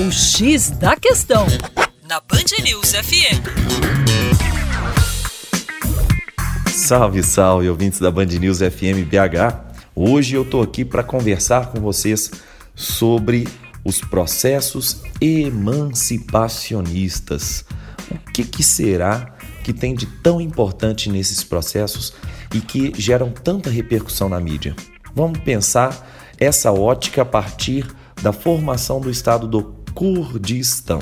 O X da Questão, na Band News FM. Salve, salve, ouvintes da Band News FM BH. Hoje eu tô aqui para conversar com vocês sobre os processos emancipacionistas. O que, que será que tem de tão importante nesses processos e que geram tanta repercussão na mídia? Vamos pensar essa ótica a partir da formação do estado do Kurdistão.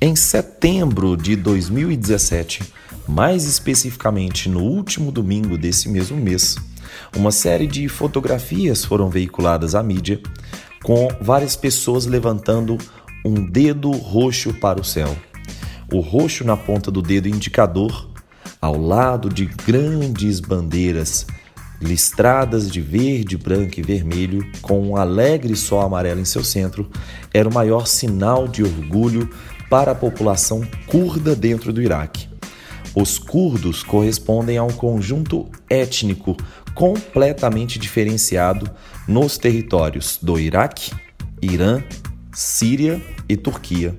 Em setembro de 2017, mais especificamente no último domingo desse mesmo mês, uma série de fotografias foram veiculadas à mídia com várias pessoas levantando um dedo roxo para o céu. O roxo na ponta do dedo indicador, ao lado de grandes bandeiras listradas de verde, branco e vermelho, com um alegre sol amarelo em seu centro, era o maior sinal de orgulho para a população curda dentro do Iraque. Os curdos correspondem a um conjunto étnico completamente diferenciado nos territórios do Iraque, Irã, Síria e Turquia.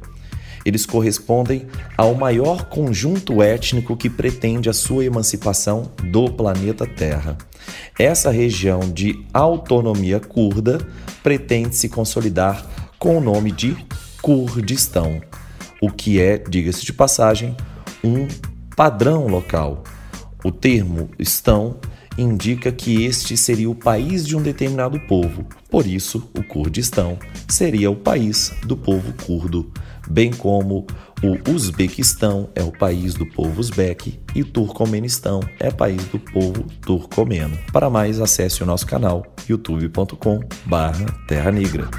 Eles correspondem ao maior conjunto étnico que pretende a sua emancipação do planeta Terra. Essa região de autonomia curda pretende se consolidar com o nome de Kurdistão, o que é, diga-se de passagem, um padrão local. O termo estão indica que este seria o país de um determinado povo, por isso, o Kurdistão seria o país do povo curdo, bem como o Uzbequistão é o país do povo uzbeque e o Turcomenistão é o país do povo turcomeno. Para mais, acesse o nosso canal youtube.com/terra negra.